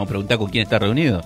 Vamos a preguntar con quién está reunido.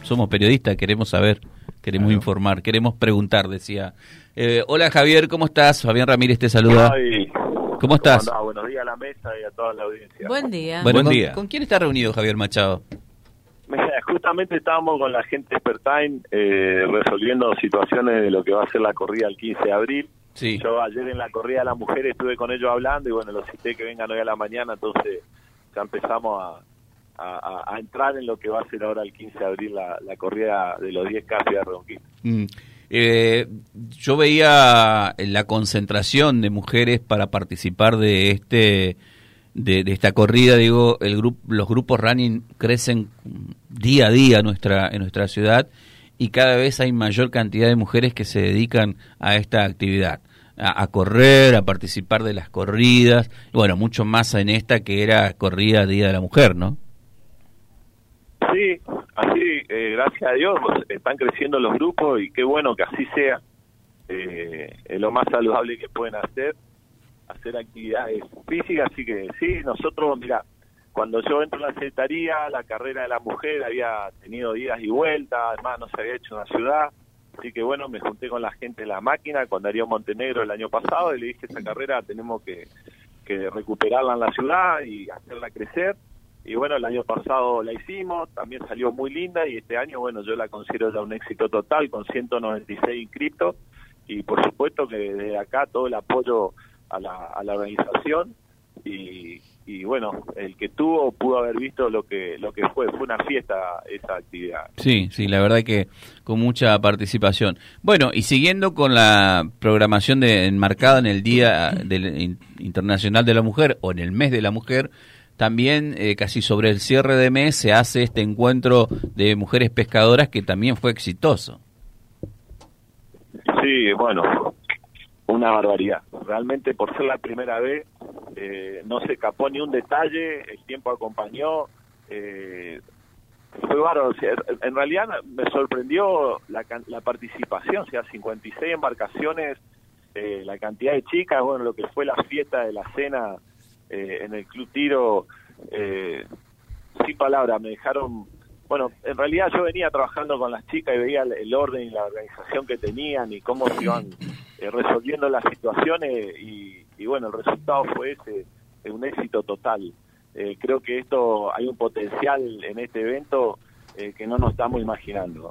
Somos periodistas, queremos saber, queremos informar, queremos preguntar, decía. Eh, hola Javier, ¿cómo estás? Fabián Ramírez te saluda. Ay, ¿Cómo estás? Buenos días a la mesa y a toda la audiencia. Buen día. Bueno, Buen ¿con, día. ¿con quién está reunido Javier Machado? Mira, Justamente estábamos con la gente de Expertime eh, resolviendo situaciones de lo que va a ser la corrida el 15 de abril. Sí. Yo ayer en la corrida de las mujeres estuve con ellos hablando y bueno, los cité que vengan hoy a la mañana, entonces ya empezamos a, a- entrar en lo que va a ser ahora el 15 de abril la, la corrida de los 10K de. Mm. Eh, yo veía la concentración de mujeres para participar de este de, esta corrida digo el grupo los grupos running crecen día a día en nuestra en nuestra ciudad y cada vez hay mayor cantidad de mujeres que se dedican a esta actividad a, a correr a participar de las corridas bueno mucho más en esta que era corrida día de la mujer no Sí, así, eh, gracias a Dios, pues, están creciendo los grupos y qué bueno que así sea. Eh, es lo más saludable que pueden hacer, hacer actividades físicas. Así que sí, nosotros, mira, cuando yo entro a la secretaría, la carrera de la mujer había tenido idas y vueltas, además no se había hecho en la ciudad. Así que bueno, me junté con la gente de la máquina, con Darío Montenegro el año pasado, y le dije, esa carrera tenemos que recuperarla en la ciudad y hacerla crecer. Y bueno, el año pasado la hicimos, también salió muy linda y este año, bueno, yo la considero ya un éxito total con 196 inscritos y por supuesto que desde acá todo el apoyo a la, a la organización y, y bueno, el que tuvo pudo haber visto lo que lo que fue, fue una fiesta esa actividad. Sí, sí, la verdad que con mucha participación. Bueno, y siguiendo con la programación de, enmarcada en el Día del In- Internacional de la Mujer o en el Mes de la Mujer, también eh, casi sobre el cierre de mes se hace este encuentro de mujeres pescadoras que también fue exitoso. Sí, bueno, una barbaridad. Realmente por ser la primera vez eh, no se escapó ni un detalle, el tiempo acompañó. eh, fue bárbaro. En realidad me sorprendió la, la participación, o sea, 56 embarcaciones, eh, la cantidad de chicas, bueno, lo que fue la fiesta de la cena eh, en el Club Tiro, eh, sin palabras, me dejaron... Bueno, en realidad yo venía trabajando con las chicas y veía el, orden y la organización que tenían y cómo se iban eh, resolviendo las situaciones y, y bueno, el resultado fue ese, eh, un éxito total. Eh, creo que esto hay un potencial en este evento eh, que no nos estamos imaginando.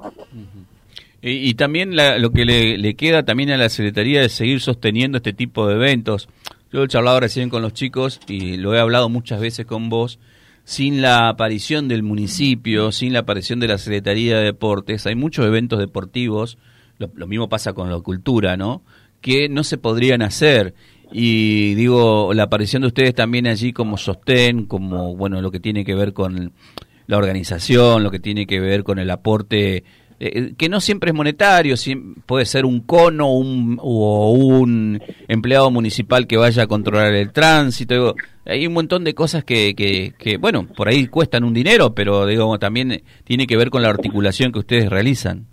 Y, y también la- lo que le, le queda también a la Secretaría es seguir sosteniendo este tipo de eventos. Yo he charlado recién con los chicos y lo he hablado muchas veces con vos. Sin la aparición del municipio, sin la aparición de la Secretaría de Deportes, hay muchos eventos deportivos, lo, lo mismo pasa con la cultura, ¿no? Que no se podrían hacer. Y digo, la aparición de ustedes también allí como sostén, como, bueno, lo que tiene que ver con la organización, lo que tiene que ver con el aporte, eh, que no siempre es monetario, puede ser un cono un, o un empleado municipal que vaya a controlar el tránsito. hay un montón de cosas que, que, que, bueno, por ahí cuestan un dinero, pero digo, también eh, tiene que ver con la articulación que ustedes realizan.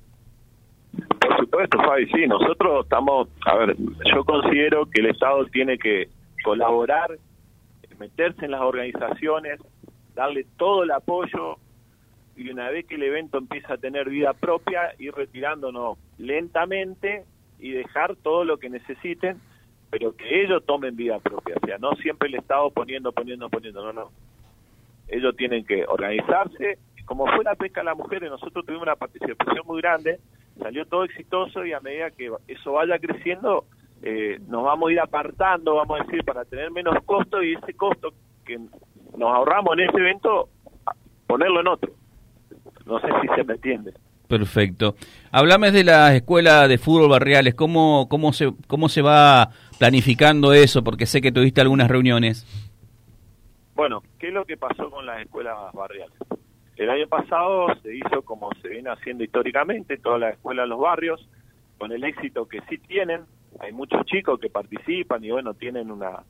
Por supuesto, Fabi, sí, nosotros estamos, a ver, yo considero que el Estado tiene que colaborar, meterse en las organizaciones, darle todo el apoyo y una vez que el evento empieza a tener vida propia, ir retirándonos lentamente y dejar todo lo que necesiten, pero que ellos tomen vida propia, o sea, no siempre el Estado poniendo, poniendo, poniendo, no, no. Ellos tienen que organizarse, como fue la pesca a las mujeres, nosotros tuvimos una participación muy grande, salió todo exitoso y a medida que eso vaya creciendo, eh, nos vamos a ir apartando, vamos a decir, para tener menos costo y ese costo que nos ahorramos en ese evento, ponerlo en otro. No sé si se me entiende. Perfecto. Hablame de la escuela de fútbol barriales, ¿cómo, cómo, se, ¿cómo se va planificando eso? Porque sé que tuviste algunas reuniones. Bueno, ¿qué es lo que pasó con las escuelas barriales? El año pasado se hizo como se viene haciendo históricamente, todas las escuelas de los barrios, con el éxito que sí tienen. Hay muchos chicos que participan y bueno, tienen una,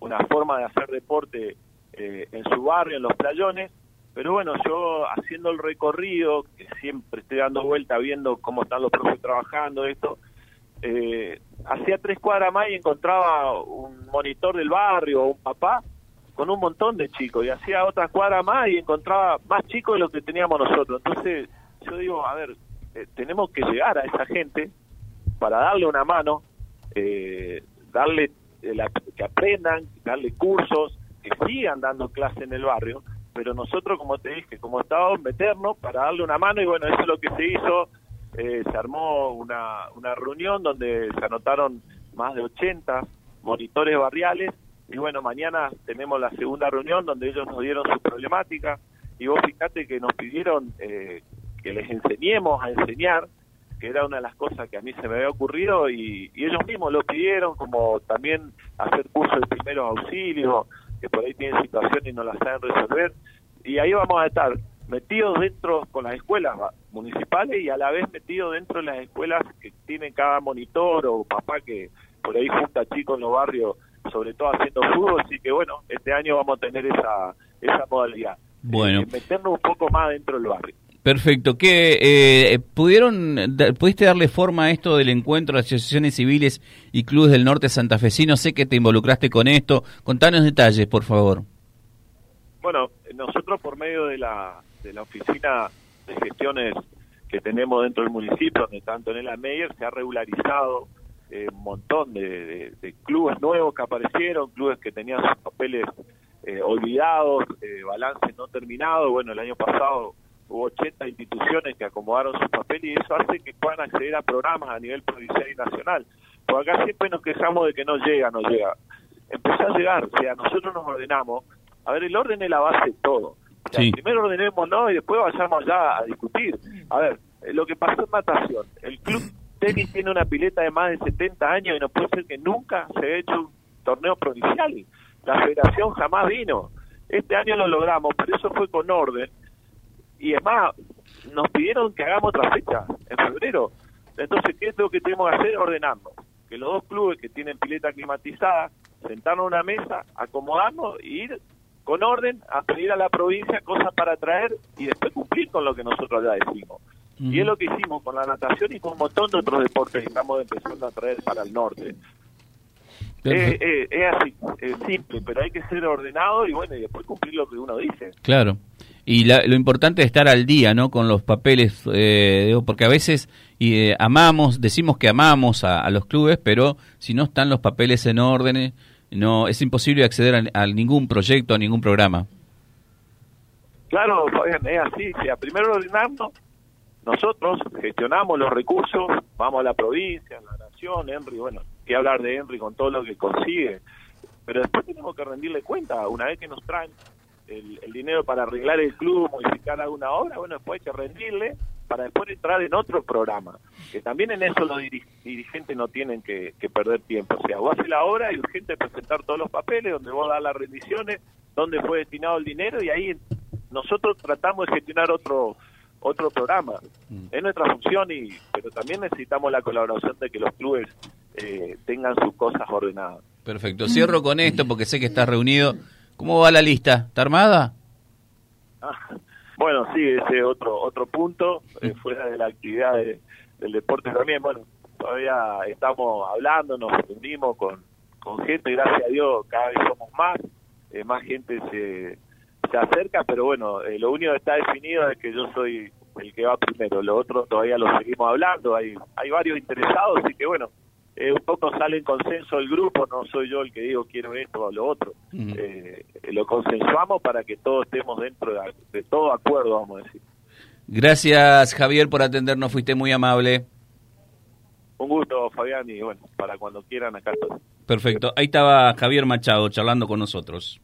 una forma de hacer deporte eh, en su barrio, en los playones. Pero bueno, yo haciendo el recorrido, que siempre estoy dando vuelta viendo cómo están los profes trabajando, esto, eh, hacía tres cuadras más y encontraba un monitor del barrio o un papá con un montón de chicos y hacía otra cuadra más y encontraba más chicos de los que teníamos nosotros. Entonces yo digo, a ver, eh, tenemos que llegar a esa gente para darle una mano, eh, darle que aprendan, darle cursos, que sigan dando clase en el barrio, pero nosotros, como te dije, como Estado, meternos para darle una mano y bueno, eso es lo que se hizo. se armó una, una reunión donde se anotaron más de 80 monitores barriales y bueno, mañana tenemos la segunda reunión donde ellos nos dieron su problemática y vos fíjate que nos pidieron eh, que les enseñemos a enseñar, que era una de las cosas que a mí se me había ocurrido y, ellos mismos lo pidieron, como también hacer cursos de primeros auxilios, que por ahí tienen situaciones y no las saben resolver. Y ahí vamos a estar metidos dentro con las escuelas municipales y a la vez metidos dentro de las escuelas que tienen cada monitor o papá que por ahí junta chicos en los barrios sobre todo haciendo fútbol, así que bueno, este año vamos a tener esa, esa modalidad. Bueno. Eh, meternos un poco más dentro del barrio. Perfecto. ¿Qué, eh, ¿pudieron, ¿Pudiste darle forma a esto del encuentro de asociaciones civiles y clubes del norte santafesino? Sé que te involucraste con esto. Contanos detalles, por favor. Bueno, nosotros por medio de la, de la oficina de gestiones que tenemos dentro del municipio, donde tanto en el Meyer se ha regularizado eh, un montón de, clubes nuevos que aparecieron, clubes que tenían sus papeles eh, olvidados, eh, balances no terminados. Bueno, el año pasado hubo 80 instituciones que acomodaron sus papeles y eso hace que puedan acceder a programas a nivel provincial y nacional. Por acá siempre nos quejamos de que no llega, no llega. Empezó a llegar, o sea, nosotros nos ordenamos. A ver, el orden es la base de todo. Primero ordenemos no y después vayamos ya a discutir. A ver, lo que pasó en natación, el club tenis tiene una pileta de más de 70 años y no puede ser que nunca se haya hecho un torneo provincial. La federación jamás vino. Este año lo logramos, pero eso fue con orden. Y es más, nos pidieron que hagamos otra fecha, en febrero. Entonces, ¿qué es lo que tenemos que hacer? Ordenarnos. Que los dos clubes que tienen pileta climatizada, sentarnos a una mesa, acomodarnos e ir con orden a pedir a la provincia cosas para traer y después cumplir con lo que nosotros ya decimos. Y es lo que hicimos con la natación y con un montón de otros deportes que estamos empezando a traer para el norte. Eh, eh, es así, es simple, pero hay que ser ordenado y bueno, y después cumplir lo que uno dice. Claro. Y lo importante es estar al día, ¿no? Con los papeles, eh, porque a veces y, amamos, decimos que amamos a, los clubes, pero si no están los papeles en orden, no es imposible acceder a, ningún proyecto, a ningún programa. Claro, es así. Sea, primero ordenarnos nosotros gestionamos los recursos, vamos a la provincia, a la nación, Henry, bueno, que hablar de Henry con todo lo que consigue, pero después tenemos que rendirle cuenta, una vez que nos traen el, dinero para arreglar el club, modificar alguna obra, bueno, después hay que rendirle para después entrar en otro programa, que también en eso los dirigentes no tienen que, perder tiempo, o sea, vos haces la obra y urgente presentar todos los papeles, donde vos das las rendiciones, dónde fue destinado el dinero y ahí nosotros tratamos de gestionar otro otro programa. Mm. Es nuestra función, y pero también necesitamos la colaboración de que los clubes eh, tengan sus cosas ordenadas. Perfecto. Cierro con esto porque sé que estás reunido. ¿Cómo va la lista? ¿Está armada? Ah, bueno, sí, ese otro otro punto, eh, fuera de la actividad del deporte también. Bueno, todavía estamos hablando, nos reunimos con, con gente, gracias a Dios, cada vez somos más, eh, más gente se se acerca, pero bueno, eh, lo único que está definido es que yo soy el que va primero, lo otro todavía lo seguimos hablando, hay, hay varios interesados, así que bueno, eh, un poco sale en consenso el grupo, no soy yo el que digo quiero esto o lo otro, eh, lo consensuamos para que todos estemos dentro de, todo acuerdo, vamos a decir. Gracias Javier por atendernos, fuiste muy amable. Un gusto, Fabián, y bueno, para cuando quieran acá estoy. Perfecto, ahí estaba Javier Machado charlando con nosotros.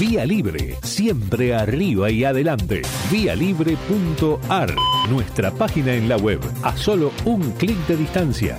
Vía Libre, siempre arriba y adelante. Vialibre.ar, nuestra página en la web, a solo un clic de distancia.